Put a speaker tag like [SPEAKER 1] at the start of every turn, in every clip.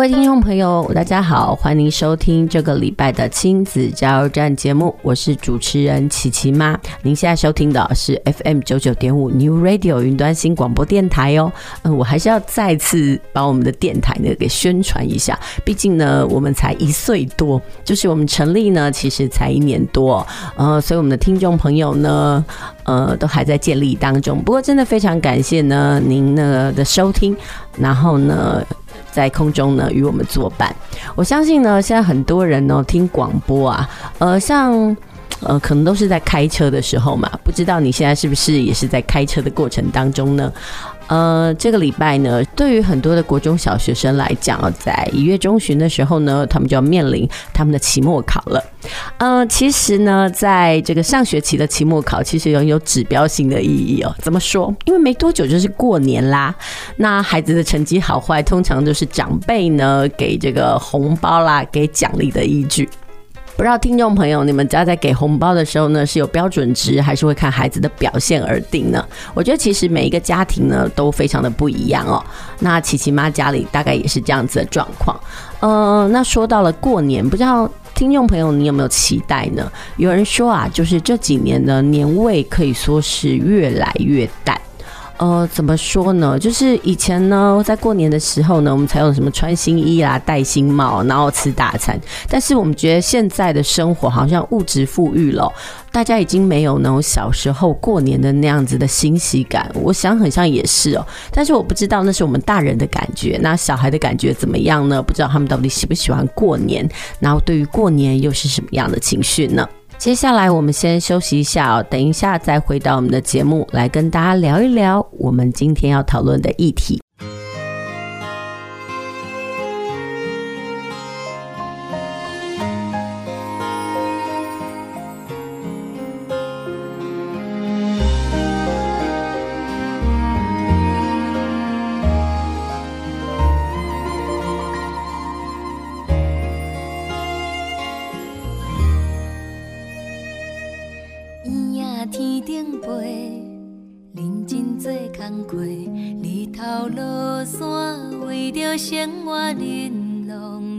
[SPEAKER 1] 各位听众朋友，大家好，欢迎收听这个礼拜的亲子加油站节目，我是主持人琪琪妈。您现在收听的是 FM 九九点五 New Radio 云端新广播电台哦。嗯，我还是要再次把我们的电台呢给宣传一下，毕竟呢我们才一岁多，就是我们成立呢其实才一年多，呃，所以我们的听众朋友呢，呃，都还在建立当中。不过真的非常感谢呢您呢的收听，然后呢。在空中呢，与我们作伴。我相信呢，现在很多人呢听广播啊，呃，像呃，可能都是在开车的时候嘛。不知道你现在是不是也是在开车的过程当中呢？呃，这个礼拜呢，对于很多的国中小学生来讲，在一月中旬的时候呢，他们就要面临他们的期末考了。呃，其实呢，在这个上学期的期末考，其实拥有指标性的意义哦。怎么说？因为没多久就是过年啦。那孩子的成绩好坏，通常都是长辈呢给这个红包啦，给奖励的依据。不知道听众朋友，你们家在给红包的时候呢，是有标准值，还是会看孩子的表现而定呢？我觉得其实每一个家庭呢都非常的不一样哦。那琪琪妈家里大概也是这样子的状况。嗯、呃，那说到了过年，不知道听众朋友你有没有期待呢？有人说啊，就是这几年的年味可以说是越来越淡。呃，怎么说呢？就是以前呢，在过年的时候呢，我们才有什么穿新衣啦、戴新帽，然后吃大餐。但是我们觉得现在的生活好像物质富裕了，大家已经没有那种小时候过年的那样子的欣喜感。我想很像也是哦，但是我不知道那是我们大人的感觉，那小孩的感觉怎么样呢？不知道他们到底喜不喜欢过年，然后对于过年又是什么样的情绪呢？接下来我们先休息一下哦，等一下再回到我们的节目，来跟大家聊一聊我们今天要讨论的
[SPEAKER 2] 议题。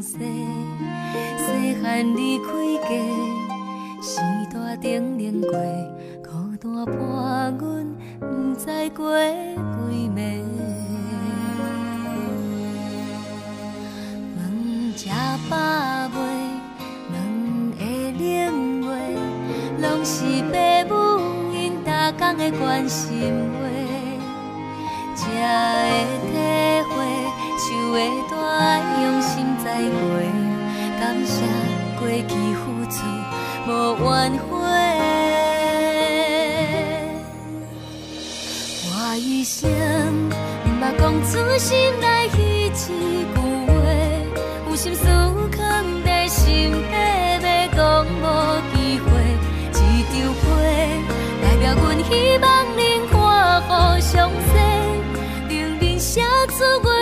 [SPEAKER 2] 细，细汉离开家，时代顶冷过，孤单伴阮，不知过几暝。问食饱未？问会冷未？拢是爸母因逐工的关心话，才会体会，想会。用心栽培，感谢过去付出无怨悔。我一生毋捌讲出心内迄一句话，有心思藏在心底，要讲无机会。一张皮代表阮希望恁看好相识，认真写出我。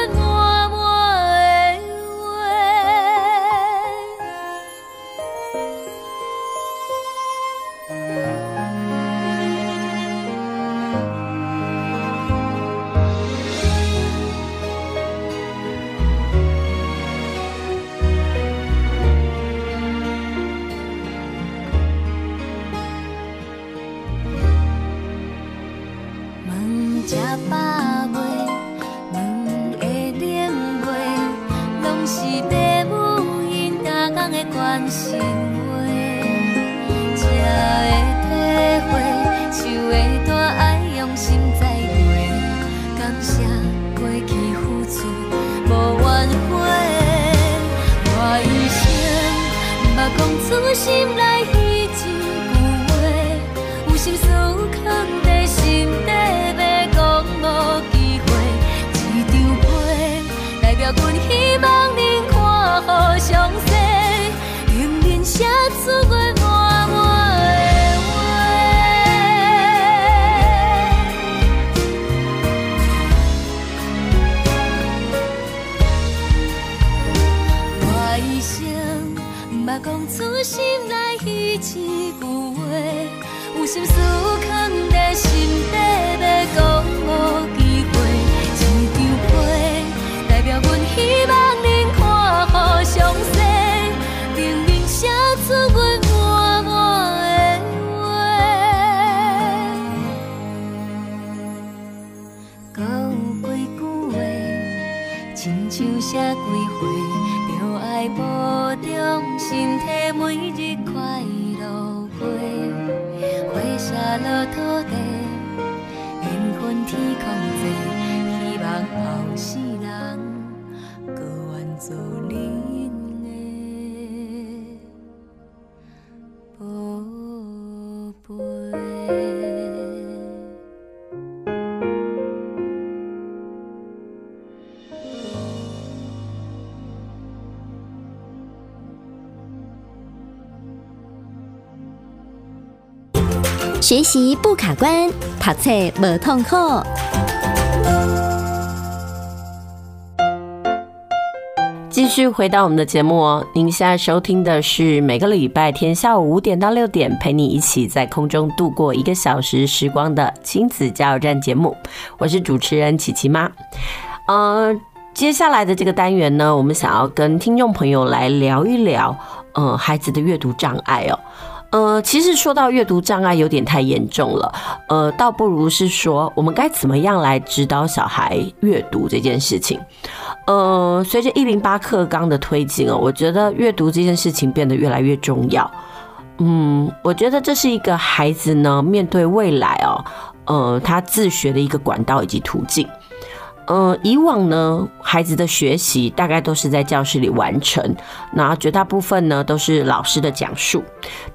[SPEAKER 3] 学习不卡关，读册无痛苦。
[SPEAKER 1] 继续回到我们的节目哦，您现在收听的是每个礼拜天下午五点到六点，陪你一起在空中度过一个小时时光的亲子加油站节目，我是主持人琪琪妈。呃，接下来的这个单元呢，我们想要跟听众朋友来聊一聊，呃，孩子的阅读障碍哦。呃，其实说到阅读障碍有点太严重了，呃，倒不如是说我们该怎么样来指导小孩阅读这件事情。呃，随着一零八课纲的推进哦，我觉得阅读这件事情变得越来越重要。嗯，我觉得这是一个孩子呢面对未来哦，呃，他自学的一个管道以及途径。呃，以往呢，孩子的学习大概都是在教室里完成，那绝大部分呢都是老师的讲述。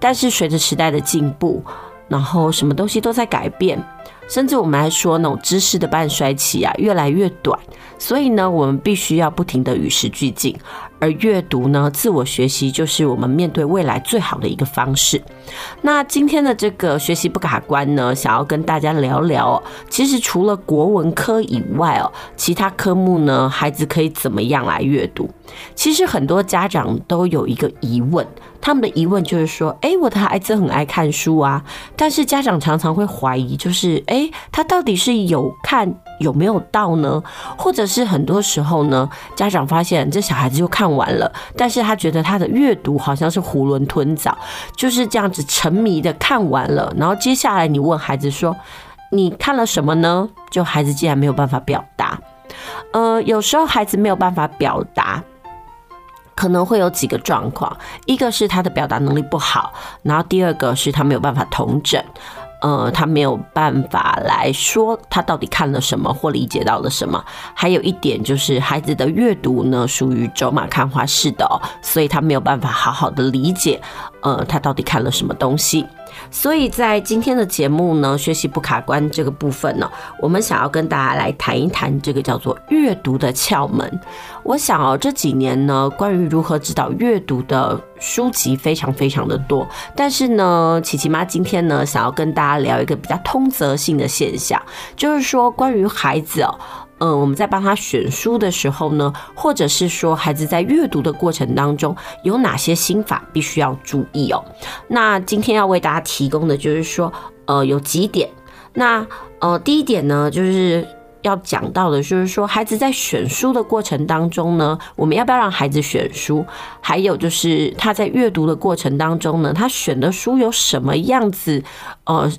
[SPEAKER 1] 但是随着时代的进步，然后什么东西都在改变，甚至我们还说那种知识的半衰期啊越来越短，所以呢，我们必须要不停地与时俱进。而阅读呢，自我学习就是我们面对未来最好的一个方式。那今天的这个学习不卡关呢，想要跟大家聊聊，其实除了国文科以外哦，其他科目呢，孩子可以怎么样来阅读？其实很多家长都有一个疑问。他们的疑问就是说，诶，我的孩子很爱看书啊，但是家长常常会怀疑，就是，诶，他到底是有看有没有到呢？或者是很多时候呢，家长发现这小孩子就看完了，但是他觉得他的阅读好像是囫囵吞枣，就是这样子沉迷的看完了，然后接下来你问孩子说，你看了什么呢？就孩子竟然没有办法表达，呃，有时候孩子没有办法表达。可能会有几个状况，一个是他的表达能力不好，然后第二个是他没有办法同整，呃，他没有办法来说他到底看了什么或理解到了什么。还有一点就是孩子的阅读呢属于走马看花式的哦，所以他没有办法好好的理解，呃，他到底看了什么东西。所以在今天的节目呢，学习不卡关这个部分呢，我们想要跟大家来谈一谈这个叫做阅读的窍门。我想哦，这几年呢，关于如何指导阅读的书籍非常非常的多，但是呢，琪琪妈今天呢，想要跟大家聊一个比较通则性的现象，就是说关于孩子哦。嗯，我们在帮他选书的时候呢，或者是说孩子在阅读的过程当中有哪些心法必须要注意哦？那今天要为大家提供的就是说，呃，有几点。那呃，第一点呢，就是要讲到的就是说，孩子在选书的过程当中呢，我们要不要让孩子选书？还有就是他在阅读的过程当中呢，他选的书有什么样子呃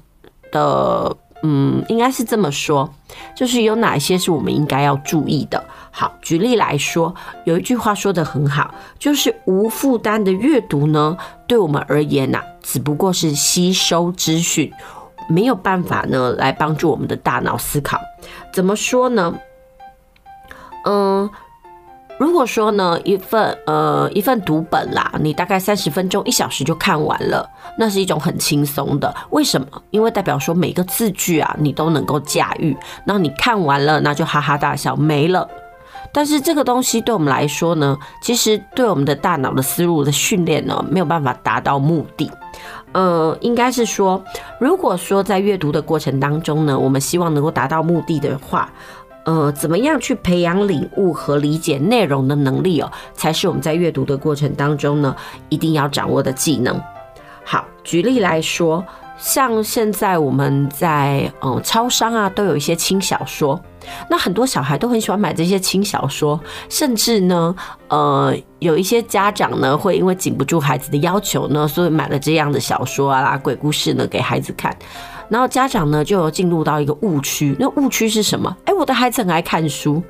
[SPEAKER 1] 的嗯，应该是这么说，就是有哪些是我们应该要注意的。好，举例来说，有一句话说得很好，就是无负担的阅读呢，对我们而言呐、只不过是吸收资讯，没有办法呢来帮助我们的大脑思考。怎么说呢？嗯。如果说呢，一份呃一份读本啦，你大概三十分钟一小时就看完了，那是一种很轻松的。为什么？因为代表说每个字句啊，你都能够驾驭。那你看完了，那就哈哈大笑没了。但是这个东西对我们来说呢，其实对我们的大脑的思路的训练呢，没有办法达到目的。呃，应该是说，如果说在阅读的过程当中呢，我们希望能够达到目的的话。呃，怎么样去培养领悟和理解内容的能力哦，才是我们在阅读的过程当中呢，一定要掌握的技能。好，举例来说，像现在我们在嗯超商啊，都有一些轻小说，那很多小孩都很喜欢买这些轻小说，甚至呢，呃，有一些家长呢会因为禁不住孩子的要求呢，所以买了这样的小说啊、鬼故事呢给孩子看。然后家长呢就进入到一个误区，那误区是什么？哎，我的孩子很爱看书，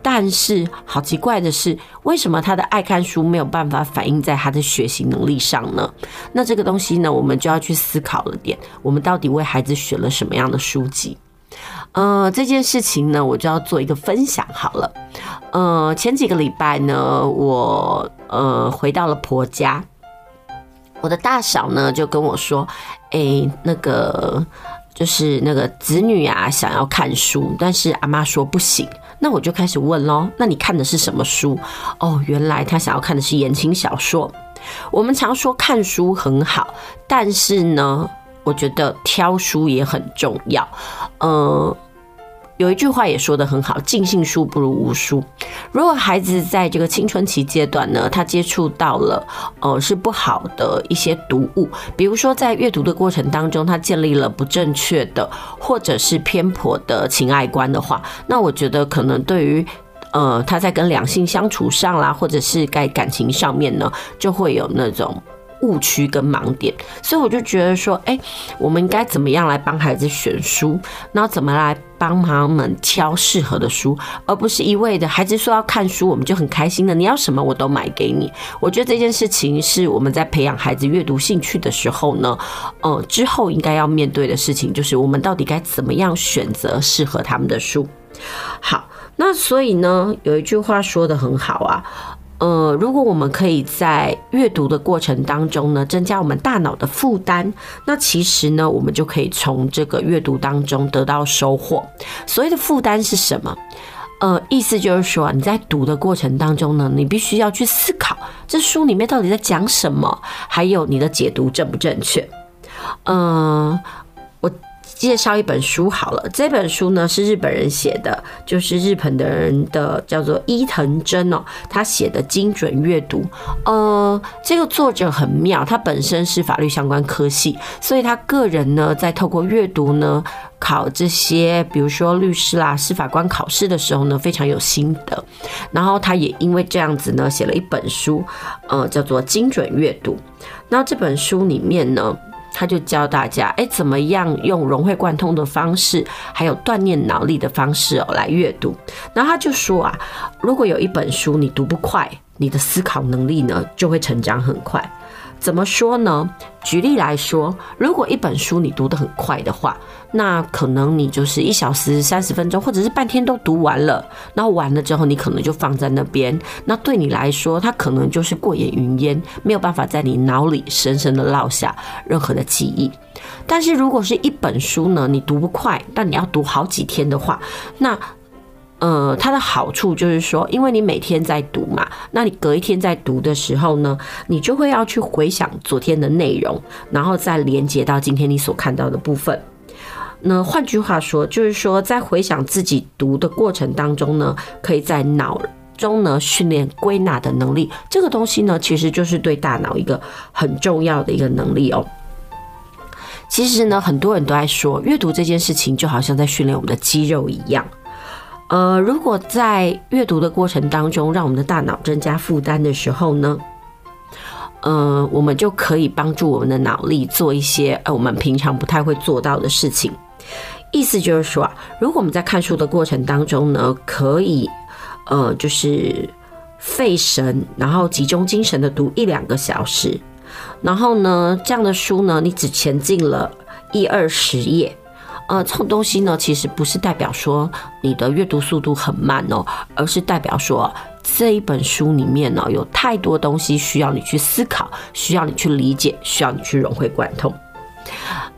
[SPEAKER 1] 但是好奇怪的是，为什么他的爱看书没有办法反映在他的学习能力上呢？那这个东西呢，我们就要去思考了点，我们到底为孩子选了什么样的书籍？呃，这件事情呢，我就要做一个分享好了。呃，前几个礼拜呢，我呃回到了婆家。我的大嫂呢就跟我说：“哎，那个就是那个子女啊，想要看书，但是阿妈说不行。那我就开始问喽，那你看的是什么书？哦，原来他想要看的是言情小说。我们常说看书很好，但是呢，我觉得挑书也很重要。嗯。”有一句话也说得很好，尽信书不如无书。如果孩子在这个青春期阶段呢，他接触到了呃是不好的一些读物，比如说在阅读的过程当中，他建立了不正确的或者是偏颇的情爱观的话，那我觉得可能对于呃他在跟两性相处上啦，或者是在感情上面呢，就会有那种。误区跟盲点，所以我就觉得说，哎，我们应该怎么样来帮孩子选书，然后怎么来帮他们挑适合的书，而不是一味的孩子说要看书，我们就很开心的，你要什么我都买给你。我觉得这件事情是我们在培养孩子阅读兴趣的时候呢，呃，之后应该要面对的事情，就是我们到底该怎么样选择适合他们的书。好，那所以呢，有一句话说得很好啊。呃，如果我们可以在阅读的过程当中呢，增加我们大脑的负担，那其实呢，我们就可以从这个阅读当中得到收获。所谓的负担是什么？呃，意思就是说，你在读的过程当中呢，你必须要去思考这书里面到底在讲什么，还有你的解读正不正确。嗯、呃。介绍一本书好了，这本书呢是日本人写的，就是日本的人的叫做伊藤真哦，他写的精准阅读。呃，这个作者很妙，他本身是法律相关科系，所以他个人呢在透过阅读呢考这些，比如说律师啦、司法官考试的时候呢非常有心得。然后他也因为这样子呢写了一本书，呃，叫做精准阅读。那这本书里面呢。他就教大家，哎，怎么样用融会贯通的方式，还有锻炼脑力的方式哦来阅读。然后他就说啊，如果有一本书你读不快，你的思考能力呢就会成长很快。怎么说呢？举例来说，如果一本书你读得很快的话，那可能你就是一小时三十分钟，或者是半天都读完了。然后完了之后，你可能就放在那边。那对你来说，它可能就是过眼云烟，没有办法在你脑里深深的烙下任何的记忆。但是如果是一本书呢，你读不快，但你要读好几天的话，那呃，它的好处就是说，因为你每天在读嘛，那你隔一天在读的时候呢，你就会要去回想昨天的内容，然后再连接到今天你所看到的部分。那换句话说，就是说在回想自己读的过程当中呢，可以在脑中呢训练归纳的能力。这个东西呢，其实就是对大脑一个很重要的一个能力哦。其实呢，很多人都在说，阅读这件事情就好像在训练我们的肌肉一样。呃，如果在阅读的过程当中，让我们的大脑增加负担的时候呢，呃，我们就可以帮助我们的脑力做一些呃我们平常不太会做到的事情。意思就是说啊，如果我们在看书的过程当中呢，可以呃，就是费神，然后集中精神的读一两个小时，然后呢，这样的书呢，你只前进了一二十页，呃，这种东西呢，其实不是代表说你的阅读速度很慢哦，而是代表说这一本书里面呢，有太多东西需要你去思考，需要你去理解，需要你去融会贯通。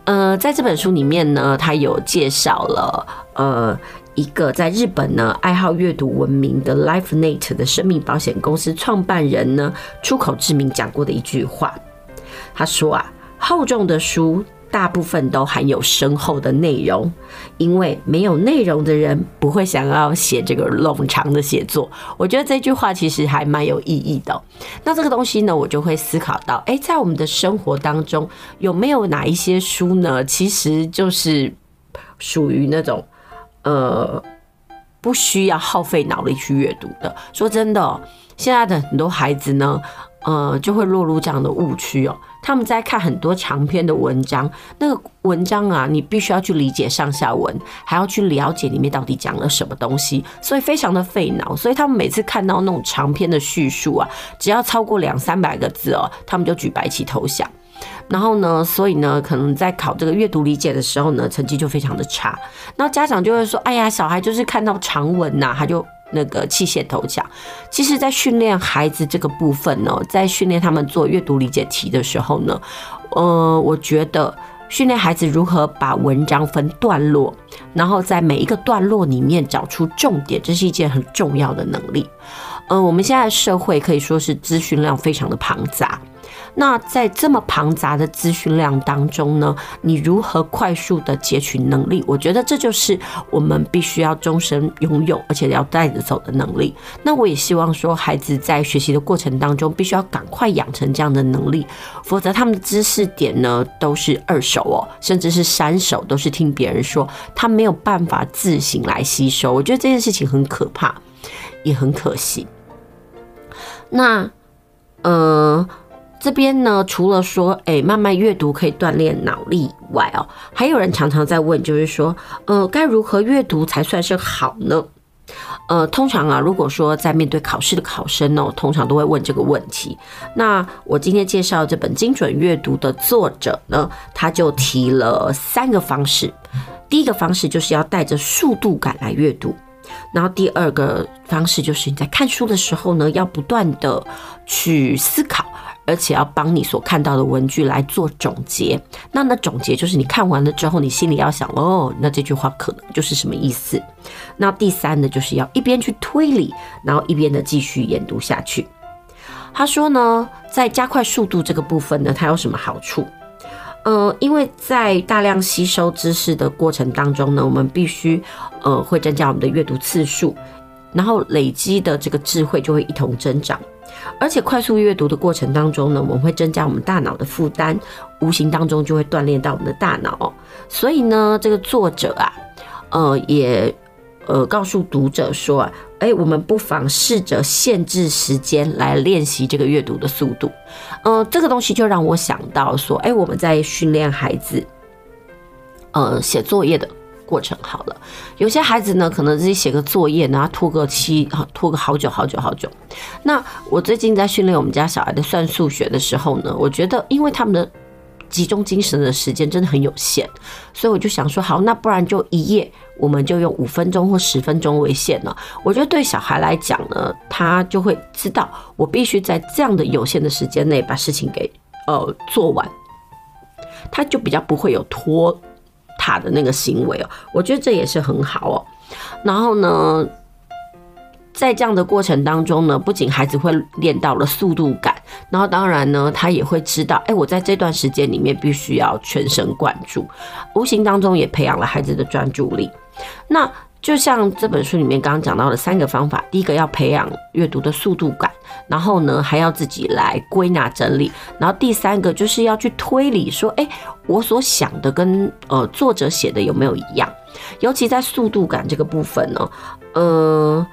[SPEAKER 1] 呃，在这本书里面呢，他有介绍了呃一个在日本呢爱好阅读闻名的 LifeNet 的生命保险公司创办人呢出口志明讲过的一句话，他说啊，厚重的书。大部分都含有深厚的内容，因为没有内容的人不会想要写这个冗长的写作。我觉得这句话其实还蛮有意义的。那这个东西呢，我就会思考到，诶，在我们的生活当中，有没有哪一些书呢？其实就是属于那种呃不需要耗费脑力去阅读的。说真的，现在的很多孩子呢，呃，就会落入这样的误区哦。他们在看很多长篇的文章，那个文章啊，你必须要去理解上下文，还要去了解里面到底讲了什么东西，所以非常的费脑。所以他们每次看到那种长篇的叙述啊，只要超过两三百个字哦，他们就举白旗投降。然后呢，所以呢，可能在考这个阅读理解的时候呢，成绩就非常的差。然后家长就会说：“哎呀，小孩就是看到长文呐，他就。”那个器械投降，其实，在训练孩子这个部分呢，在训练他们做阅读理解题的时候呢，呃，我觉得训练孩子如何把文章分段落，然后在每一个段落里面找出重点，这是一件很重要的能力。呃，我们现在社会可以说是资讯量非常的庞杂。那在这么庞杂的资讯量当中呢，你如何快速的截取能力？我觉得这就是我们必须要终身拥有，而且要带着走的能力。那我也希望说，孩子在学习的过程当中，必须要赶快养成这样的能力，否则他们的知识点呢，都是二手哦，甚至是三手，都是听别人说，他没有办法自行来吸收。我觉得这件事情很可怕，也很可惜。那，呃。这边呢，除了说，哎，慢慢阅读可以锻炼脑力以外哦，还有人常常在问，就是说，呃，该如何阅读才算是好呢？呃，通常啊，如果说在面对考试的考生呢，通常都会问这个问题。那我今天介绍这本精准阅读的作者呢，他就提了三个方式。第一个方式就是要带着速度感来阅读，然后第二个方式就是你在看书的时候呢，要不断的去思考。而且要帮你所看到的文句来做总结，那那总结就是你看完了之后，你心里要想哦，那这句话可能就是什么意思。那第三呢，就是要一边去推理，然后一边的继续研读下去。他说呢，在加快速度这个部分呢，它有什么好处？呃，因为在大量吸收知识的过程当中呢，我们必须呃会增加我们的阅读次数，然后累积的这个智慧就会一同增长。而且快速阅读的过程当中呢，我们会增加我们大脑的负担，无形当中就会锻炼到我们的大脑。所以呢，这个作者啊，呃，也呃告诉读者说啊，哎，我们不妨试着限制时间来练习这个阅读的速度。呃，这个东西就让我想到说，哎，我们在训练孩子，呃，写作业的。过程好了，有些孩子呢，可能自己写个作业，然后拖个期，拖个好久好久好久。那我最近在训练我们家小孩的算数学的时候呢，我觉得因为他们的集中精神的时间真的很有限，所以我就想说，好，那不然就一页，我们就用五分钟或十分钟为限了。我觉得对小孩来讲呢，他就会知道，我必须在这样的有限的时间内把事情给呃做完，他就比较不会有拖。他的那个行为哦，我觉得这也是很好哦。然后呢，在这样的过程当中呢，不仅孩子会练到了速度感，然后当然呢，他也会知道，哎，我在这段时间里面必须要全神贯注，无形当中也培养了孩子的专注力。那就像这本书里面刚刚讲到的三个方法，第一个要培养阅读的速度感，然后呢还要自己来归纳整理，然后第三个就是要去推理，说，哎，我所想的跟呃作者写的有没有一样？尤其在速度感这个部分呢，呃，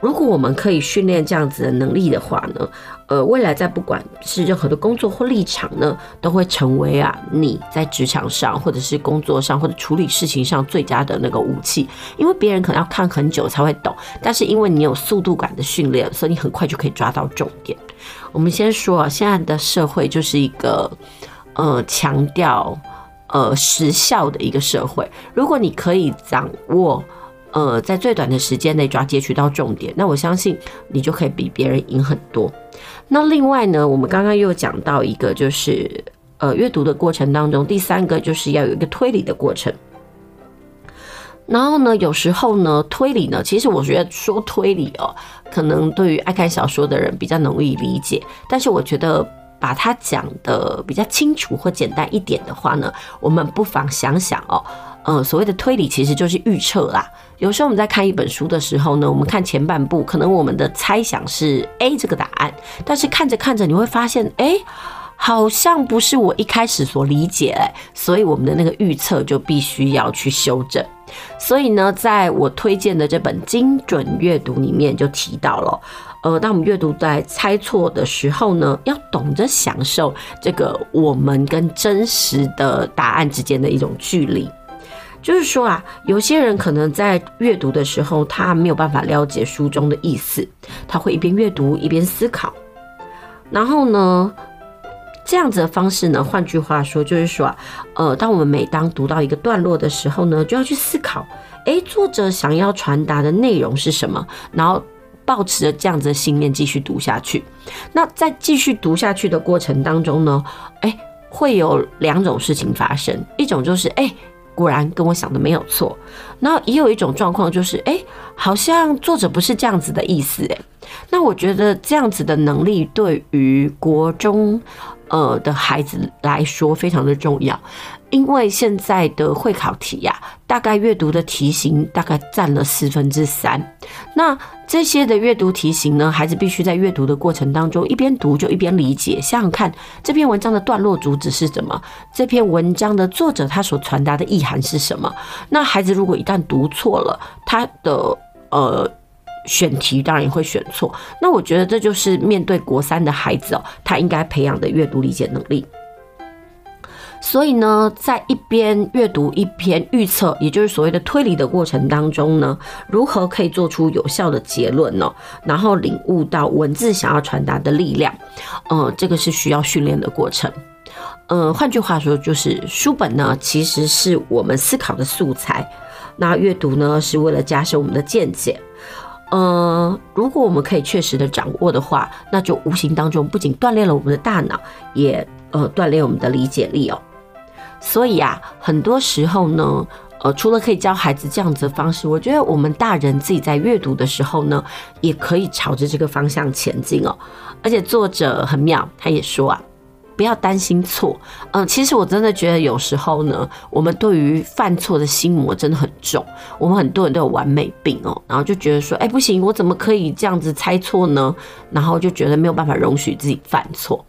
[SPEAKER 1] 如果我们可以训练这样子的能力的话呢，呃，未来在不管是任何的工作或立场呢，都会成为啊你在职场上或者是工作上或者处理事情上最佳的那个武器。因为别人可能要看很久才会懂，但是因为你有速度感的训练，所以你很快就可以抓到重点。我们先说啊，现在的社会就是一个呃强调呃时效的一个社会。如果你可以掌握。呃，在最短的时间内抓截取到重点，那我相信你就可以比别人赢很多。那另外呢，我们刚刚又讲到一个，就是呃，阅读的过程当中，第三个就是要有一个推理的过程。然后呢，有时候呢，推理呢，其实我觉得说推理哦，可能对于爱看小说的人比较容易理解，但是我觉得把它讲得比较清楚或简单一点的话呢，我们不妨想想哦。呃，所谓的推理其实就是预测啦。有时候我们在看一本书的时候呢，我们看前半部，可能我们的猜想是 A 这个答案，但是看着看着你会发现，哎，好像不是我一开始所理解，哎，所以我们的那个预测就必须要去修正。所以呢，在我推荐的这本精准阅读里面就提到了，呃，当我们阅读在猜错的时候呢，要懂得享受这个我们跟真实的答案之间的一种距离。就是说啊，有些人可能在阅读的时候，他没有办法了解书中的意思，他会一边阅读一边思考。然后呢，这样子的方式呢，换句话说，就是说啊，呃，当我们每当读到一个段落的时候呢，就要去思考，诶，作者想要传达的内容是什么，然后抱持着这样子的信念继续读下去。那在继续读下去的过程当中呢，诶，会有两种事情发生，一种就是诶。果然跟我想的没有错，那也有一种状况就是，哎，好像作者不是这样子的意思，哎，那我觉得这样子的能力对于国中呃的孩子来说非常的重要。因为现在的会考题呀，大概阅读的题型大概占了四分之三。那这些的阅读题型呢，孩子必须在阅读的过程当中一边读就一边理解。想想看，这篇文章的段落主旨是什么？这篇文章的作者他所传达的意涵是什么？那孩子如果一旦读错了，他的呃选题当然也会选错。那我觉得这就是面对国三的孩子哦，他应该培养的阅读理解能力。所以呢，在一边阅读一边预测，也就是所谓的推理的过程当中呢，如何可以做出有效的结论呢？然后领悟到文字想要传达的力量，呃，这个是需要训练的过程。呃，换句话说，就是书本呢，其实是我们思考的素材，那阅读呢，是为了加深我们的见解。呃，如果我们可以确实的掌握的话，那就无形当中不仅锻炼了我们的大脑，也呃锻炼我们的理解力哦。所以啊，很多时候呢，呃，除了可以教孩子这样子的方式，我觉得我们大人自己在阅读的时候呢，也可以朝着这个方向前进哦。而且作者很妙，他也说啊。不要担心错，嗯，其实我真的觉得有时候呢，我们对于犯错的心魔真的很重。我们很多人都有完美病哦，然后就觉得说，哎，不行，我怎么可以这样子猜错呢？然后就觉得没有办法容许自己犯错。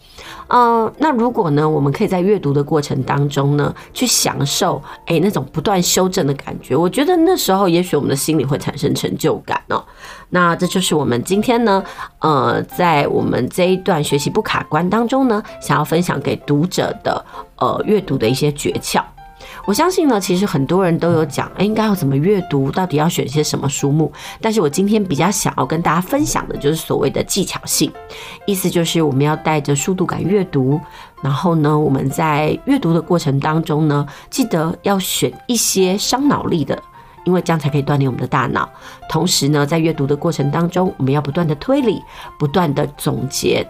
[SPEAKER 1] 嗯，那如果呢，我们可以在阅读的过程当中呢，去享受哎那种不断修正的感觉，我觉得那时候也许我们的心里会产生成就感哦。那这就是我们今天呢，呃，在我们这一段学习不卡关当中呢，想要分享给读者的呃阅读的一些诀窍。我相信呢，其实很多人都有讲，哎，应该要怎么阅读，到底要选些什么书目。但是我今天比较想要跟大家分享的就是所谓的技巧性，意思就是我们要带着速度感阅读，然后呢，我们在阅读的过程当中呢，记得要选一些伤脑力的。因为这样才可以锻炼我们的大脑。同时呢，在阅读的过程当中，我们要不断的推理，不断的总结，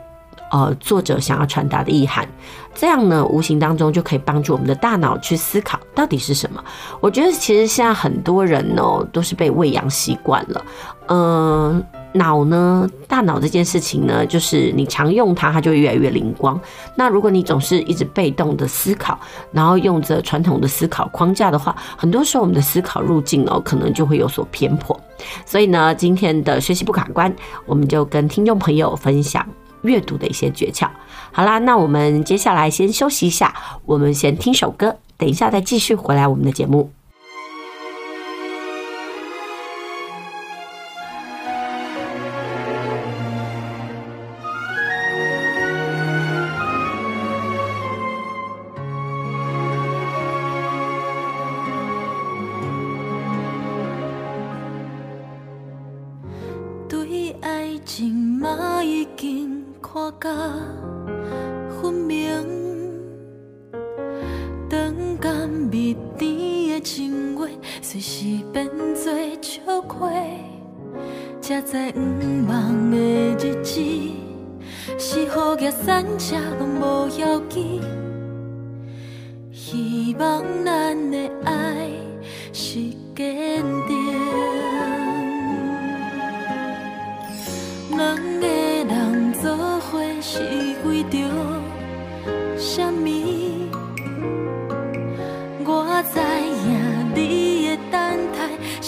[SPEAKER 1] 呃，作者想要传达的意涵。这样呢，无形当中就可以帮助我们的大脑去思考到底是什么。我觉得其实现在很多人呢，都是被喂养习惯了，嗯、脑呢，大脑这件事情呢，就是你常用它，它就越来越灵光。那如果你总是一直被动的思考，然后用着传统的思考框架的话，很多时候我们的思考路径哦，可能就会有所偏颇。所以呢，今天的学习不卡关，我们就跟听众朋友分享阅读的一些诀窍。好啦，那我们接下来先休息一下，我们先听首歌，等一下再继续回来我们的节目。
[SPEAKER 2] 对爱情嘛已经看甲分明，长甘蜜甜的情话，随时变作笑话。才知毋茫的日子，是雨夹山车拢无要紧。希望咱的爱是坚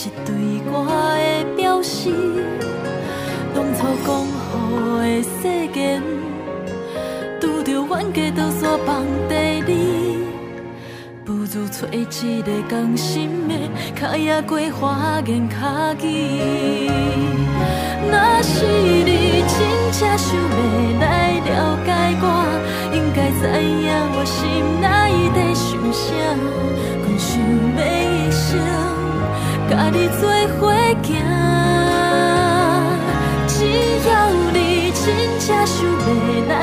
[SPEAKER 2] 是对我的表示。当初讲好的誓言，拄着冤家倒煞放地里，不如找一个甘心的，卡也过花言巧语。若是你真正想要来了解我，应该知影我心内在想啥。阮想要一生甲你做伙行，只要你真正想要来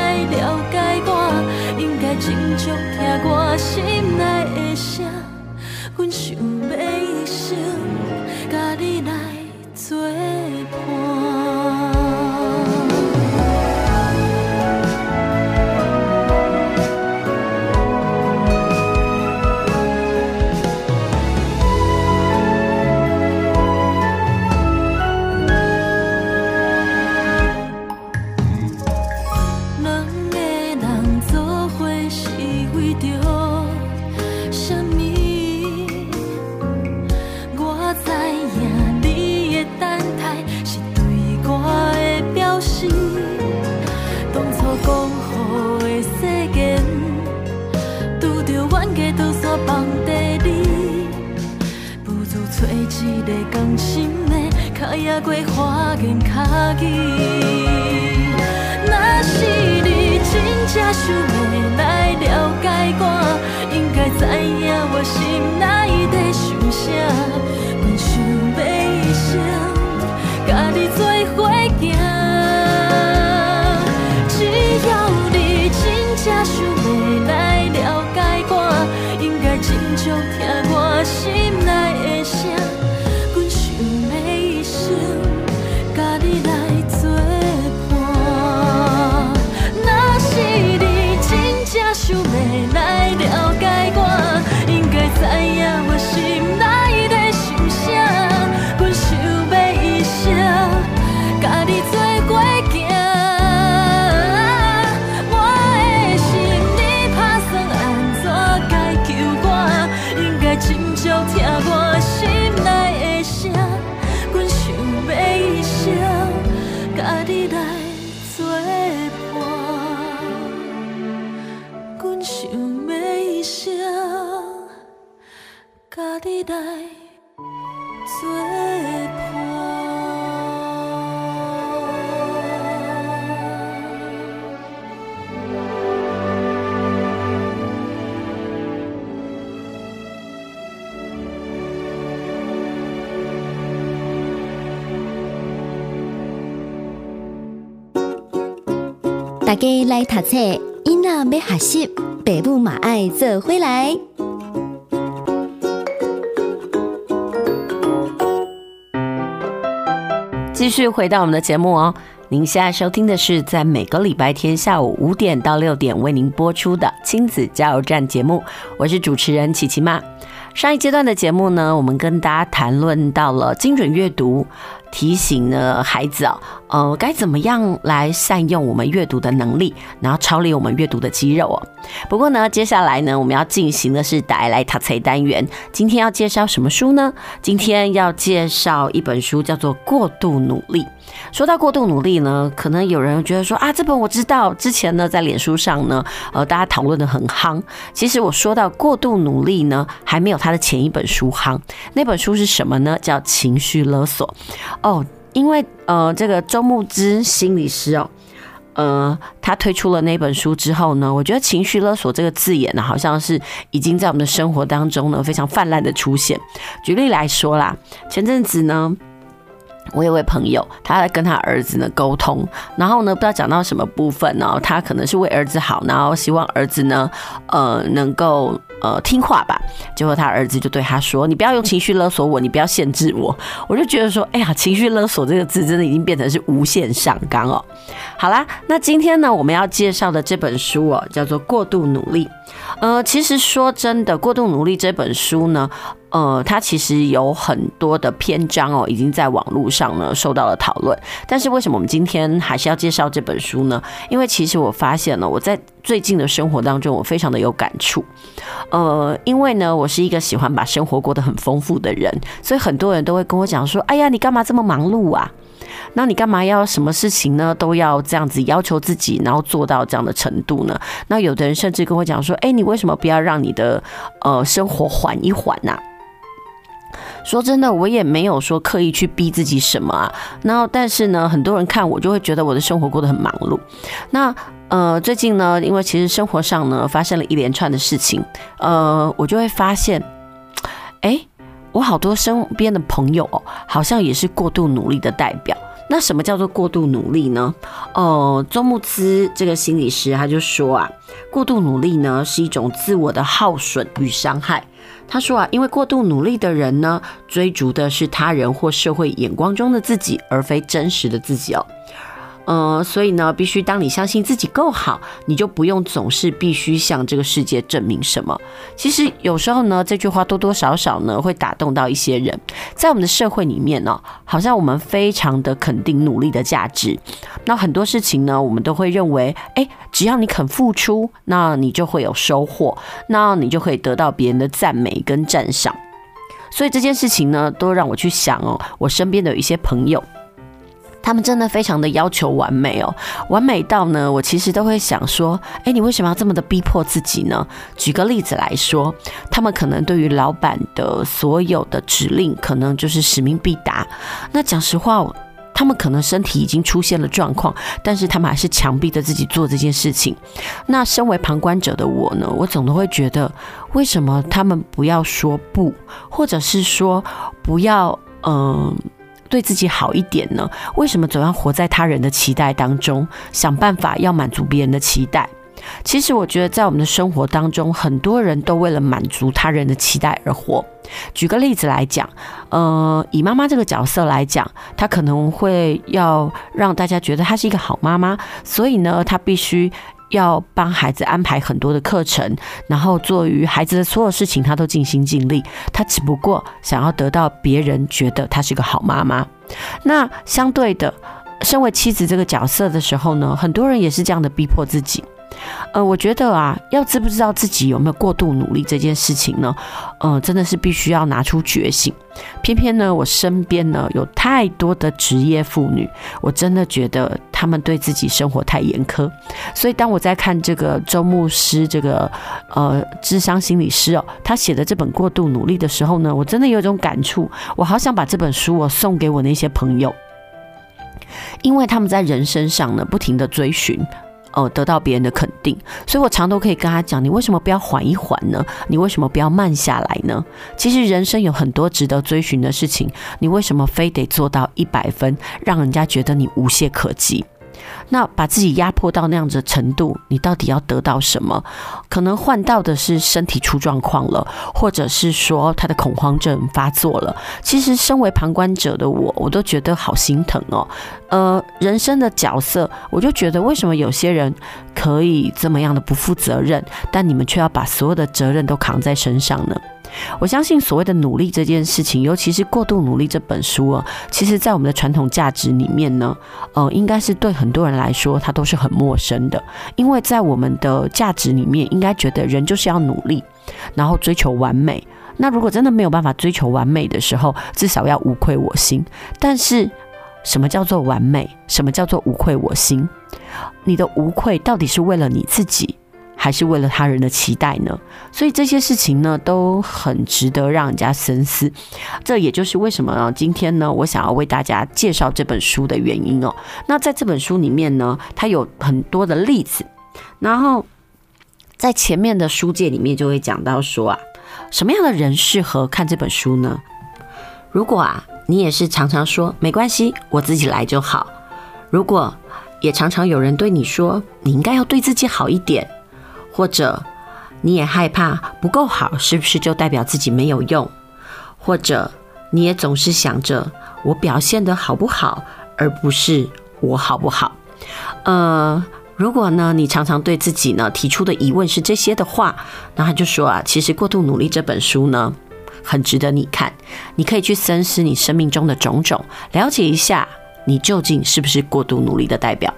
[SPEAKER 3] 大家来读册，囡仔要学习，爸母嘛爱做回来。
[SPEAKER 1] 继续回到我们的节目哦，您现在收听的是在每个礼拜天下午五点到六点为您播出的亲子加油站节目，我是主持人琪琪妈。上一阶段的节目呢，我们跟大家谈论到了精准阅读。提醒呢孩子哦，呃，该怎么样来善用我们阅读的能力，然后超练我们阅读的肌肉哦。不过呢，接下来呢，我们要进行的是带来读册单元。今天要介绍什么书呢？今天要介绍一本书，叫做《过度努力》。说到过度努力呢，可能有人觉得说啊，这本我知道，之前呢在脸书上呢，呃，大家讨论得很夯。其实我说到过度努力呢，还没有他的前一本书夯。那本书是什么呢？叫《情绪勒索》。哦，因为呃，这个周慕之心理师哦，呃，他推出了那本书之后呢，我觉得“情绪勒索”这个字眼呢，好像是已经在我们的生活当中呢非常泛滥的出现。举例来说啦，前阵子呢。我有位朋友，他在跟他儿子呢沟通，然后呢，不知道讲到什么部分呢，他可能是为儿子好，然后希望儿子呢，呃，能够呃听话吧。结果他儿子就对他说：“你不要用情绪勒索我，你不要限制我。”我就觉得说，哎呀，情绪勒索这个字真的已经变成是无限上纲哦。好啦，那今天呢，我们要介绍的这本书哦，叫做《过度努力》。呃，其实说真的，《过度努力》这本书呢。呃，它其实有很多的篇章哦，已经在网络上呢受到了讨论。但是为什么我们今天还是要介绍这本书呢？因为其实我发现了，我在最近的生活当中，我非常的有感触。呃，因为呢，我是一个喜欢把生活过得很丰富的人，所以很多人都会跟我讲说：“哎呀，你干嘛这么忙碌啊？那你干嘛要什么事情呢都要这样子要求自己，然后做到这样的程度呢？”那有的人甚至跟我讲说：“哎，你为什么不要让你的呃生活缓一缓呐？”说真的，我也没有说刻意去逼自己什么啊。然后，但是呢，很多人看我就会觉得我的生活过得很忙碌。那呃，最近呢，因为其实生活上呢发生了一连串的事情，呃，我就会发现，哎，我好多身边的朋友哦，好像也是过度努力的代表。那什么叫做过度努力呢？呃，周慕兹这个心理师他就说啊，过度努力呢是一种自我的耗损与伤害。他说啊，因为过度努力的人呢，追逐的是他人或社会眼光中的自己，而非真实的自己哦。呃，所以呢，必须当你相信自己够好，你就不用总是必须向这个世界证明什么。其实有时候呢，这句话多多少少呢会打动到一些人。在我们的社会里面呢，好像我们非常的肯定努力的价值。那很多事情呢，我们都会认为，哎，只要你肯付出，那你就会有收获，那你就可以得到别人的赞美跟赞赏。所以这件事情呢，都让我去想哦，我身边的有一些朋友。他们真的非常的要求完美哦，完美到呢，我其实都会想说，诶，你为什么要这么的逼迫自己呢？举个例子来说，他们可能对于老板的所有的指令，可能就是使命必达。那讲实话，他们可能身体已经出现了状况，但是他们还是强逼着自己做这件事情。那身为旁观者的我呢，我总都会觉得，为什么他们不要说不，或者是说不要，嗯、对自己好一点呢？为什么总要活在他人的期待当中，想办法要满足别人的期待？其实我觉得，在我们的生活当中，很多人都为了满足他人的期待而活。举个例子来讲，呃，以妈妈这个角色来讲，她可能会要让大家觉得她是一个好妈妈，所以呢，她必须。要帮孩子安排很多的课程，然后做于孩子的所有事情，他都尽心尽力。他只不过想要得到别人觉得他是个好妈妈。那相对的，身为妻子这个角色的时候呢，很多人也是这样的逼迫自己。呃，我觉得啊，要知不知道自己有没有过度努力这件事情呢？呃，真的是必须要拿出觉醒。偏偏呢，我身边呢有太多的职业妇女，我真的觉得她们对自己生活太严苛。所以当我在看这个周牧师这个呃智商心理师哦，他写的这本《过度努力》的时候呢，我真的有一种感触，我好想把这本书我送给我那些朋友，因为他们在人生上呢不停地追寻。呃，得到别人的肯定，所以我常都可以跟他讲：你为什么不要缓一缓呢？你为什么不要慢下来呢？其实人生有很多值得追寻的事情，你为什么非得做到一百分，让人家觉得你无懈可击？那把自己压迫到那样子的程度，你到底要得到什么？可能换到的是身体出状况了，或者是说他的恐慌症发作了。其实身为旁观者的我，我都觉得好心疼哦。呃，人生的角色，我就觉得为什么有些人可以这么样的不负责任，但你们却要把所有的责任都扛在身上呢？我相信所谓的努力这件事情，尤其是过度努力这本书啊，其实在我们的传统价值里面呢，呃，应该是对很多人来说，它都是很陌生的。因为在我们的价值里面，应该觉得人就是要努力，然后追求完美。那如果真的没有办法追求完美的时候，至少要无愧我心。但是，什么叫做完美？什么叫做无愧我心？你的无愧到底是为了你自己？还是为了他人的期待呢？所以这些事情呢，都很值得让人家深思。这也就是为什么呢，今天呢，我想要为大家介绍这本书的原因哦。那在这本书里面呢，它有很多的例子，然后在前面的书介里面就会讲到说啊，什么样的人适合看这本书呢？如果啊。你也是常常说没关系，我自己来就好。如果也常常有人对你说你应该要对自己好一点，或者你也害怕不够好，是不是就代表自己没有用？或者你也总是想着我表现得好不好，而不是我好不好？呃，如果呢，你常常对自己呢提出的疑问是这些的话，那他就说啊，其实《过度努力》这本书呢，很值得你看。你可以去深思你生命中的种种，了解一下你究竟是不是过度努力的代表。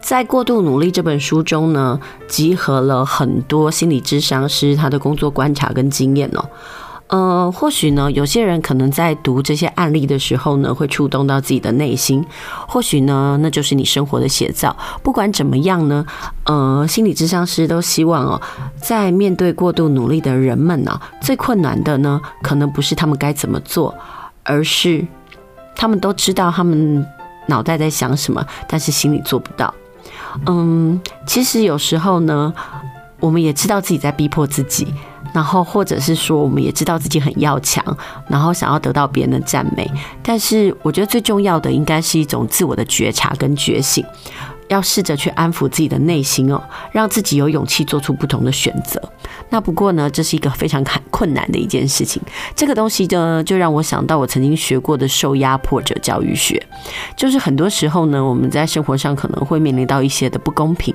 [SPEAKER 1] 在《过度努力》这本书中呢，集合了很多心理咨商师他的工作观察跟经验哦。呃，或许呢，有些人可能在读这些案例的时候呢，会触动到自己的内心。或许呢，那就是你生活的写照。不管怎么样呢，呃，心理咨商师都希望哦，在面对过度努力的人们呢，最困难的呢，可能不是他们该怎么做，而是他们都知道他们脑袋在想什么，但是心里做不到。嗯，其实有时候呢，我们也知道自己在逼迫自己。然后，或者是说，我们也知道自己很要强，然后想要得到别人的赞美。但是，我觉得最重要的应该是一种自我的觉察跟觉醒，要试着去安抚自己的内心哦，让自己有勇气做出不同的选择。那不过呢，这是一个非常坎困难的一件事情。这个东西呢，就让我想到我曾经学过的受压迫者教育学，就是很多时候呢，我们在生活上可能会面临到一些的不公平。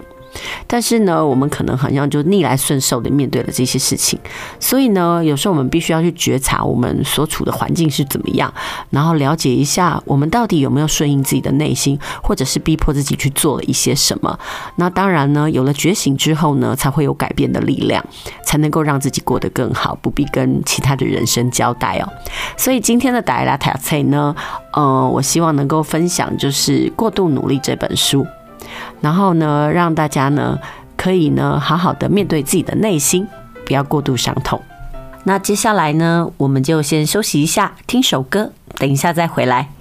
[SPEAKER 1] 但是呢，我们可能好像就逆来顺受的面对了这些事情，所以呢，有时候我们必须要去觉察我们所处的环境是怎么样，然后了解一下我们到底有没有顺应自己的内心，或者是逼迫自己去做了一些什么。那当然呢，有了觉醒之后呢，才会有改变的力量，才能够让自己过得更好，不必跟其他的人生交代哦。所以今天的大家读册呢，呃，我希望能够分享就是《过度努力》这本书。然后呢，让大家呢可以呢好好的面对自己的内心，不要过度伤痛。那接下来呢，我们就先休息一下，听首歌，等一下再回来。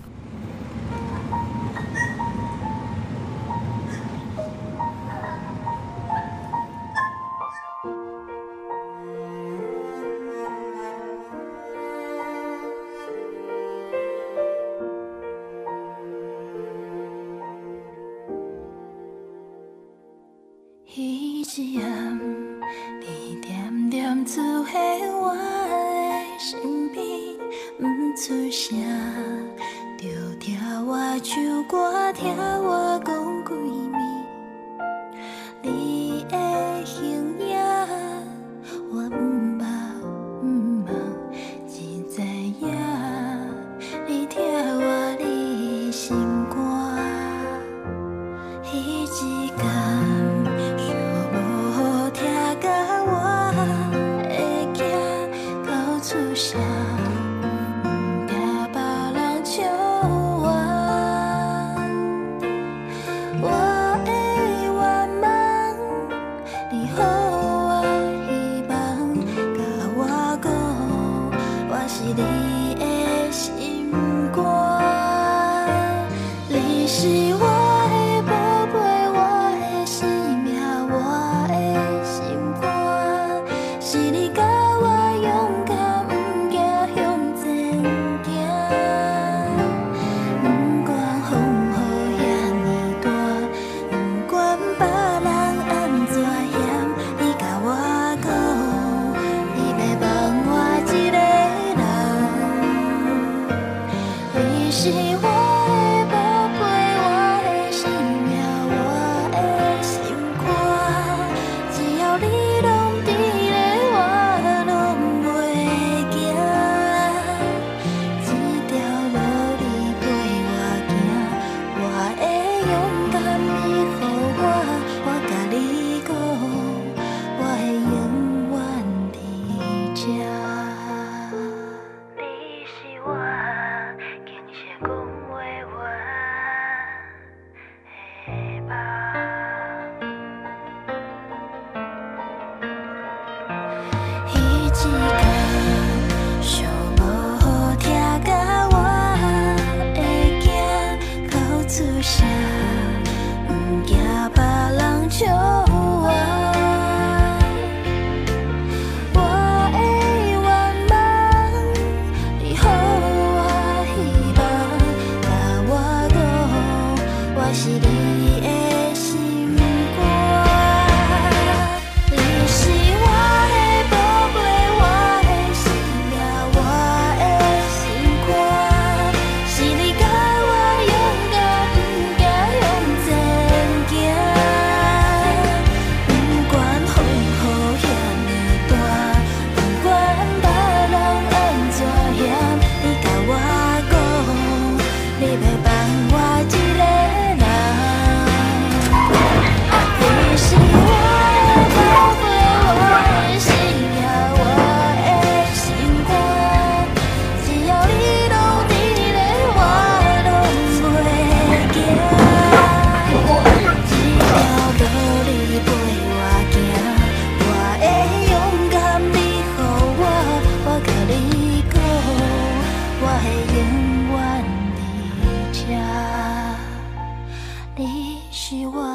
[SPEAKER 2] 是我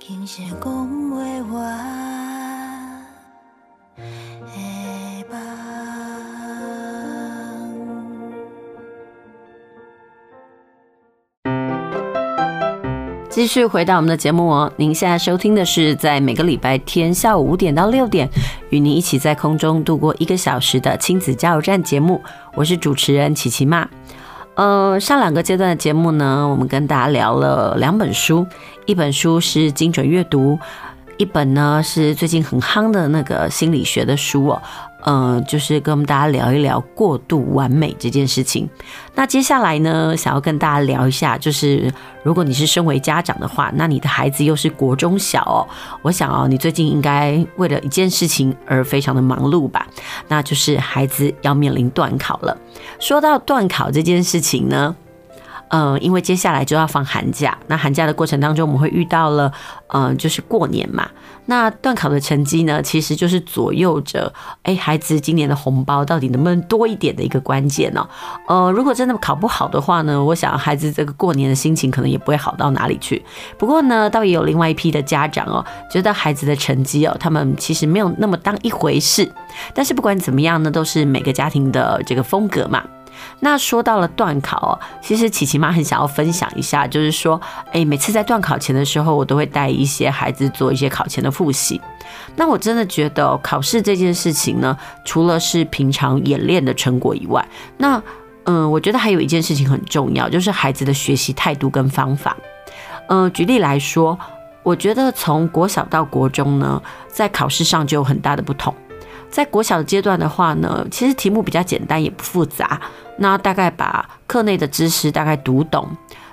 [SPEAKER 2] 轻声讲话我的梦。
[SPEAKER 1] 继续回到我们的节目哦，您现在收听的是在每个礼拜天下午五点到六点，与您一起在空中度过一个小时的亲子加油站节目，我是主持人琪琪妈。呃，上两个阶段的节目呢，我们跟大家聊了两本书，一本书是精准阅读，一本呢是最近很夯的那个心理学的书哦。嗯，就是跟我们大家聊一聊过度完美这件事情。那接下来呢，想要跟大家聊一下，就是如果你是身为家长的话，那你的孩子又是国中小哦，我想哦，你最近应该为了一件事情而非常的忙碌吧？那就是孩子要面临段考了。说到段考这件事情呢，嗯，因为接下来就要放寒假，那寒假的过程当中，我们会遇到了，嗯，就是过年嘛。那段考的成绩呢，其实就是左右着，哎，孩子今年的红包到底能不能多一点的一个关键呢？呃，如果真的考不好的话呢，我想孩子这个过年的心情可能也不会好到哪里去。不过呢，倒也有另外一批的家长哦，觉得孩子的成绩哦，他们其实没有那么当一回事。但是不管怎么样呢，都是每个家庭的这个风格嘛。那说到了段考哦，其实琪琪妈很想要分享一下，就是说，哎，每次在段考前的时候，我都会带一些孩子做一些考前的复习。那我真的觉得考试这件事情呢，除了是平常演练的成果以外，那嗯，我觉得还有一件事情很重要，就是孩子的学习态度跟方法。嗯，举例来说，我觉得从国小到国中呢，在考试上就有很大的不同。在国小的阶段的话呢，其实题目比较简单，也不复杂。那大概把课内的知识大概读懂，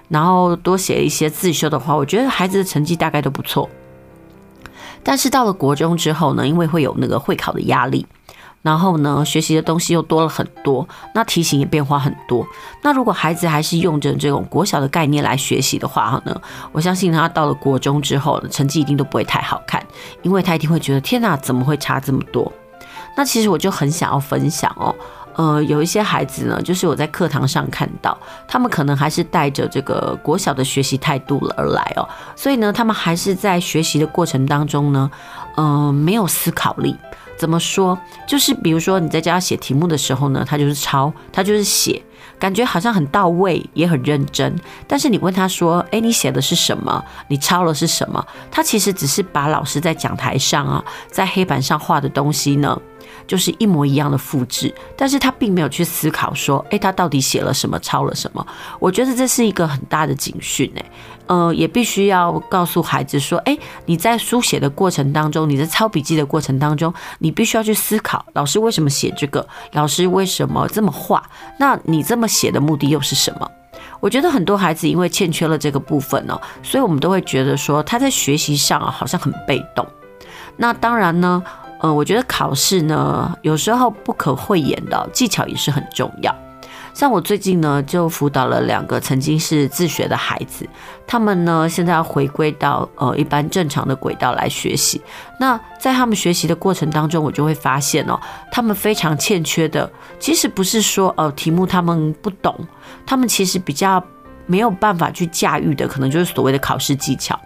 [SPEAKER 1] 然后多写一些自修的话，我觉得孩子的成绩大概都不错。但是到了国中之后呢，因为会有那个会考的压力，然后呢，学习的东西又多了很多，那题型也变化很多。那如果孩子还是用着这种国小的概念来学习的话呢，我相信他到了国中之后呢，成绩一定都不会太好看，因为他一定会觉得天哪，怎么会差这么多？那其实我就很想要分享哦。呃，有一些孩子呢，就是我在课堂上看到，他们可能还是带着这个国小的学习态度而来哦，所以呢，他们还是在学习的过程当中呢，嗯、没有思考力。怎么说？就是比如说你在家写题目的时候呢，他就是抄，他就是写，感觉好像很到位，也很认真。但是你问他说：“诶，你写的是什么？你抄的是什么？”他其实只是把老师在讲台上啊，在黑板上画的东西呢。就是一模一样的复制，但是他并没有去思考说，诶，他到底写了什么，抄了什么？我觉得这是一个很大的警讯，诶，呃，也必须要告诉孩子说，诶，你在书写的过程当中，你在抄笔记的过程当中，你必须要去思考，老师为什么写这个？老师为什么这么画？那你这么写的目的又是什么？我觉得很多孩子因为欠缺了这个部分呢，所以我们都会觉得说他在学习上好像很被动。那当然呢。嗯，我觉得考试呢，有时候不可讳言的技巧也是很重要。像我最近呢，就辅导了两个曾经是自学的孩子，他们呢现在要回归到呃一般正常的轨道来学习。那在他们学习的过程当中，我就会发现哦，他们非常欠缺的，其实不是说呃题目他们不懂，他们其实比较没有办法去驾驭的，可能就是所谓的考试技巧。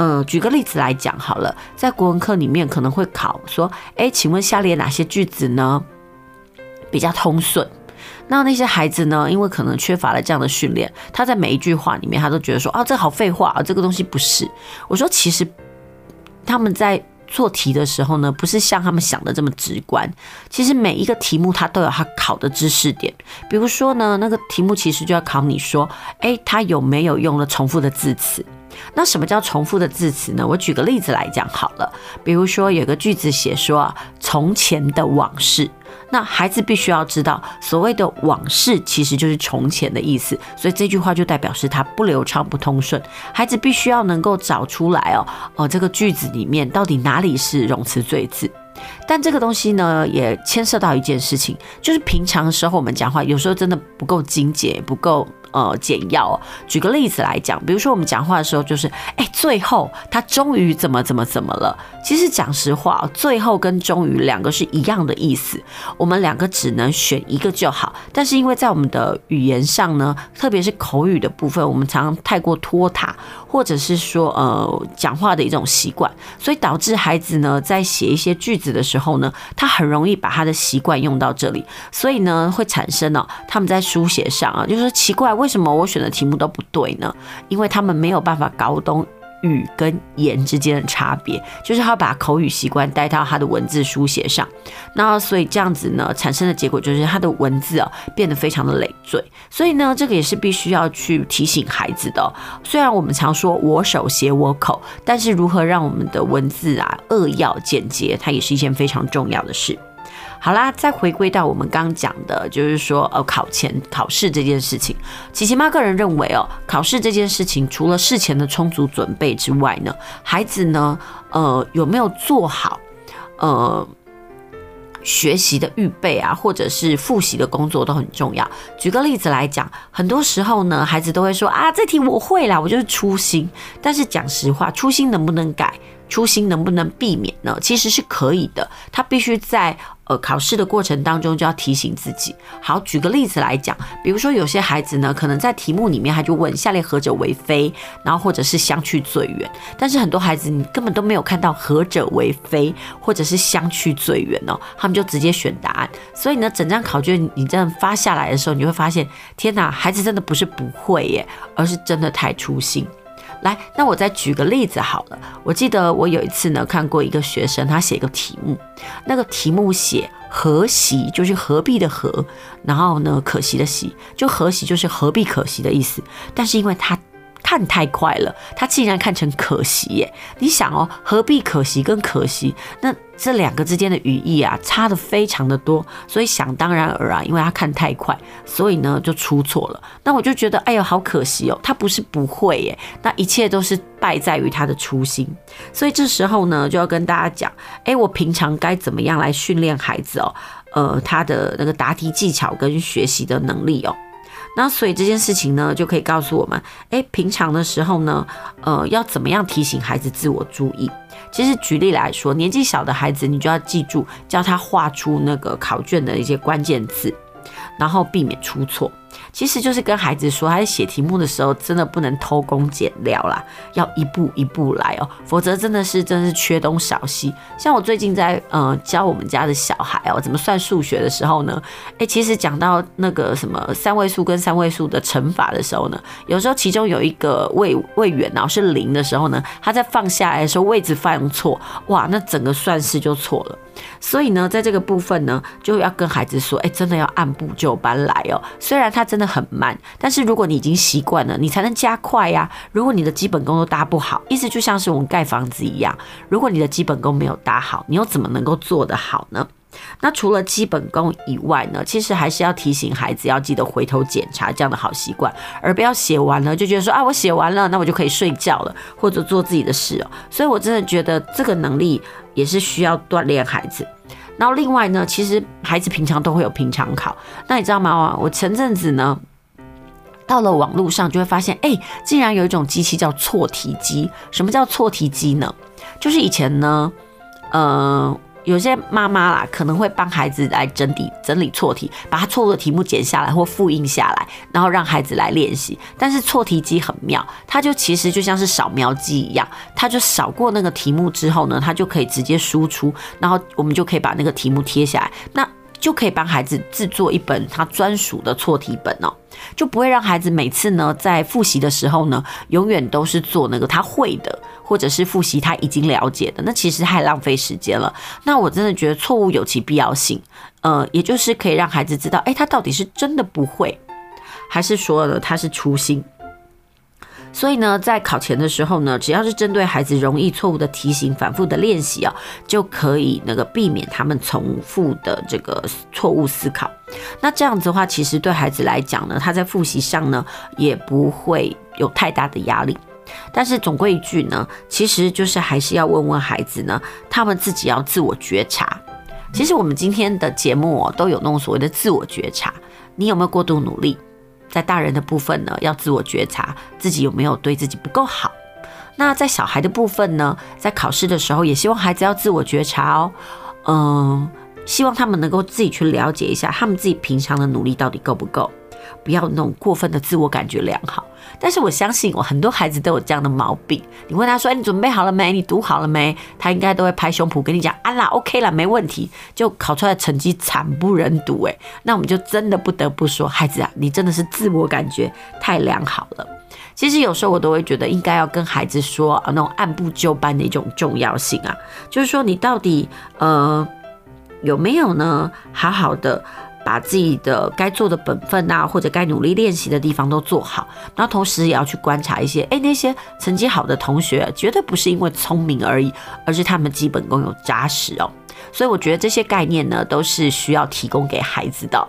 [SPEAKER 1] 呃，举个例子来讲好了，在国文课里面可能会考说，诶，请问下列哪些句子呢比较通顺？那那些孩子呢，因为可能缺乏了这样的训练，他在每一句话里面，他都觉得说，哦，这好废话啊，这个东西不是。我说，其实他们在做题的时候呢，不是像他们想的这么直观。其实每一个题目它都有它考的知识点。比如说呢，那个题目其实就要考你说，哎，他有没有用了重复的字词？那什么叫重复的字词呢？我举个例子来讲好了。比如说有个句子写说啊，从前的往事。那孩子必须要知道，所谓的往事其实就是从前的意思，所以这句话就代表是它不流畅、不通顺。孩子必须要能够找出来哦，哦，这个句子里面到底哪里是冗词赘字。但这个东西呢，也牵涉到一件事情，就是平常的时候我们讲话有时候真的不够精简，不够。呃，简要。举个例子来讲，比如说我们讲话的时候，就是，哎，最后他终于怎么怎么怎么了。其实讲实话，最后跟终于两个是一样的意思，我们两个只能选一个就好。但是因为在我们的语言上呢，特别是口语的部分，我们常常太过拖沓，或者是说呃讲话的一种习惯，所以导致孩子呢在写一些句子的时候呢，他很容易把他的习惯用到这里，所以呢会产生呢、哦、他们在书写上啊，就是说奇怪。为什么我选的题目都不对呢？因为他们没有办法搞懂语跟言之间的差别，就是他把口语习惯带到他的文字书写上，那所以这样子呢，产生的结果就是他的文字啊变得非常的累赘。所以呢，这个也是必须要去提醒孩子的。虽然我们常说我手写我口，但是如何让我们的文字啊扼要简洁，它也是一件非常重要的事。好啦，再回归到我们刚讲的，就是说，呃，考前考试这件事情，琪琪妈个人认为哦，考试这件事情，除了事前的充足准备之外呢，孩子呢，呃，有没有做好，呃，学习的预备啊，或者是复习的工作都很重要。举个例子来讲，很多时候呢，孩子都会说啊，这题我会啦，我就是粗心。但是讲实话，粗心能不能改？粗心能不能避免呢？其实是可以的。他必须在呃考试的过程当中就要提醒自己。好，举个例子来讲，比如说有些孩子呢，可能在题目里面他就问下列何者为非，然后或者是相去最远。但是很多孩子你根本都没有看到何者为非，或者是相去最远哦，他们就直接选答案。所以呢，整张考卷你这样发下来的时候，你会发现，天哪，孩子真的不是不会耶，而是真的太粗心。来，那我再举个例子好了。我记得我有一次呢，看过一个学生，他写一个题目，那个题目写“何惜”，就是何必的何，然后呢，可惜的惜，就何惜就是何必可惜的意思。但是因为他看太快了，他竟然看成可惜耶！你想哦，何必可惜跟可惜，那这两个之间的语义啊，差得非常的多，所以想当然尔啊，因为他看太快，所以呢就出错了。那我就觉得，哎呦，好可惜哦，他不是不会耶，那一切都是败在于他的初心。所以这时候呢，就要跟大家讲，哎，我平常该怎么样来训练孩子哦，呃，他的那个答题技巧跟学习的能力哦。那所以这件事情呢，就可以告诉我们，哎，平常的时候呢，呃，要怎么样提醒孩子自我注意？其实举例来说，年纪小的孩子，你就要记住，教他画出那个考卷的一些关键字，然后避免出错。其实就是跟孩子说，他在写题目的时候，真的不能偷工减料啦，要一步一步来哦，否则真的是真是缺东少西。像我最近在呃教我们家的小孩哦，怎么算数学的时候呢，诶，其实讲到那个什么三位数跟三位数的乘法的时候呢，有时候其中有一个位位元然后是零的时候呢，他在放下来的时候位置放错，哇，那整个算式就错了。所以呢，在这个部分呢，就要跟孩子说，哎，真的要按部就班来哦。虽然他真的很慢，但是如果你已经习惯了，你才能加快呀。如果你的基本功都搭不好，意思就像是我们盖房子一样，如果你的基本功没有搭好，你又怎么能够做得好呢？那除了基本功以外呢，其实还是要提醒孩子要记得回头检查这样的好习惯，而不要写完了就觉得说啊，我写完了，那我就可以睡觉了，或者做自己的事哦。所以我真的觉得这个能力也是需要锻炼孩子。然后另外呢，其实孩子平常都会有平常考，那你知道吗？我前阵子呢，到了网络上就会发现，哎，竟然有一种机器叫错题机。什么叫错题机呢？就是以前呢，呃。有些妈妈啦，可能会帮孩子来整理整理错题，把他错误的题目剪下来或复印下来，然后让孩子来练习。但是错题机很妙，它就其实就像是扫描机一样，它就扫过那个题目之后呢，它就可以直接输出，然后我们就可以把那个题目贴下来。那就可以帮孩子制作一本他专属的错题本哦，就不会让孩子每次呢在复习的时候呢，永远都是做那个他会的，或者是复习他已经了解的，那其实太浪费时间了。那我真的觉得错误有其必要性，呃，也就是可以让孩子知道，哎，他到底是真的不会，还是说了他是粗心。所以呢，在考前的时候呢，只要是针对孩子容易错误的题型，反复的练习啊，就可以那个避免他们重复的这个错误思考。那这样子的话，其实对孩子来讲呢，他在复习上呢，也不会有太大的压力。但是总归一句呢，其实就是还是要问问孩子呢，他们自己要自我觉察。其实我们今天的节目哦，都有那种所谓的自我觉察，你有没有过度努力？在大人的部分呢，要自我觉察自己有没有对自己不够好。那在小孩的部分呢，在考试的时候，也希望孩子要自我觉察哦。嗯，希望他们能够自己去了解一下，他们自己平常的努力到底够不够。不要那种过分的自我感觉良好，但是我相信我很多孩子都有这样的毛病。你问他说：“你准备好了没？你读好了没？”他应该都会拍胸脯跟你讲：“啊啦，OK 啦，没问题。”就考出来的成绩惨不忍睹。诶，那我们就真的不得不说，孩子啊，你真的是自我感觉太良好了。其实有时候我都会觉得，应该要跟孩子说啊，那种按部就班的一种重要性啊，就是说你到底呃有没有呢？好好的。把自己的该做的本分啊，或者该努力练习的地方都做好，然后同时也要去观察一些，诶，那些成绩好的同学，绝对不是因为聪明而已，而是他们基本功有扎实哦。所以我觉得这些概念呢，都是需要提供给孩子的。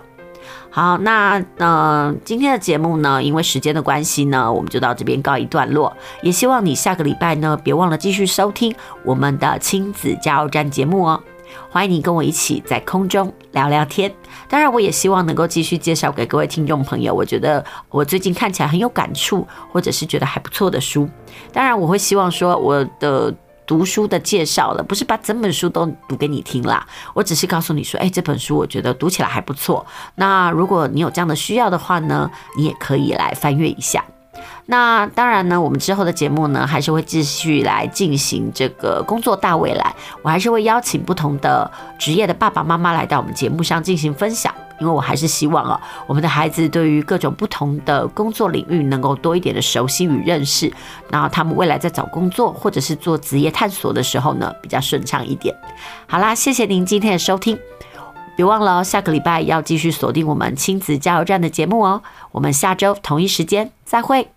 [SPEAKER 1] 好，那呃，今天的节目呢，因为时间的关系呢，我们就到这边告一段落。也希望你下个礼拜呢，别忘了继续收听我们的亲子加油站节目哦。欢迎你跟我一起在空中聊聊天。当然，我也希望能够继续介绍给各位听众朋友。我觉得我最近看起来很有感触，或者是觉得还不错的书。当然，我会希望说我的读书的介绍了，不是把整本书都读给你听啦。我只是告诉你说，哎，这本书我觉得读起来还不错。那如果你有这样的需要的话呢，你也可以来翻阅一下。那当然呢，我们之后的节目呢，还是会继续来进行这个工作大未来。我还是会邀请不同的职业的爸爸妈妈来到我们节目上进行分享，因为我还是希望啊，我们的孩子对于各种不同的工作领域能够多一点的熟悉与认识，然后他们未来在找工作或者是做职业探索的时候呢，比较顺畅一点。好啦，谢谢您今天的收听，别忘了哦，下个礼拜要继续锁定我们亲子加油站的节目哦。我们下周同一时间再
[SPEAKER 4] 会。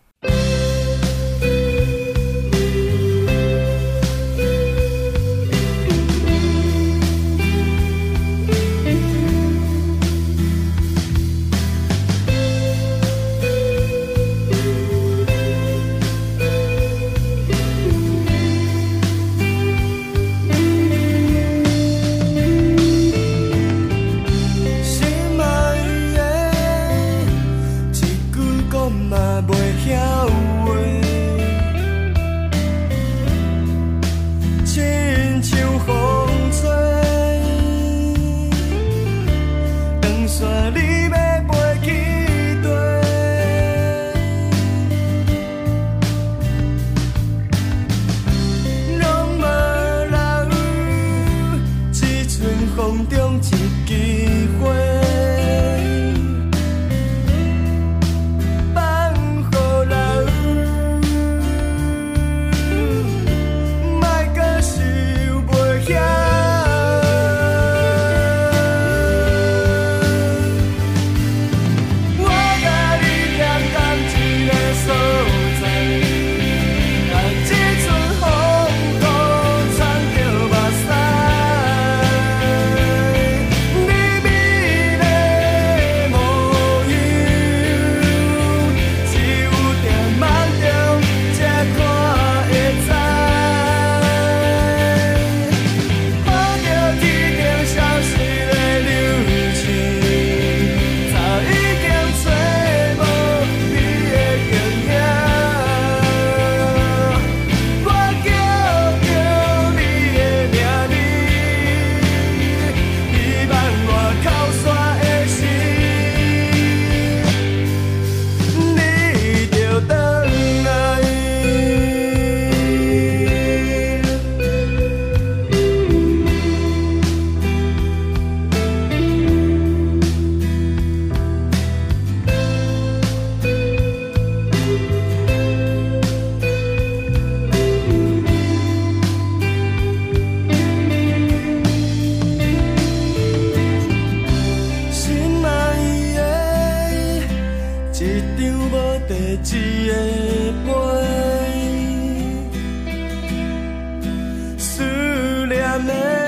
[SPEAKER 4] 念的。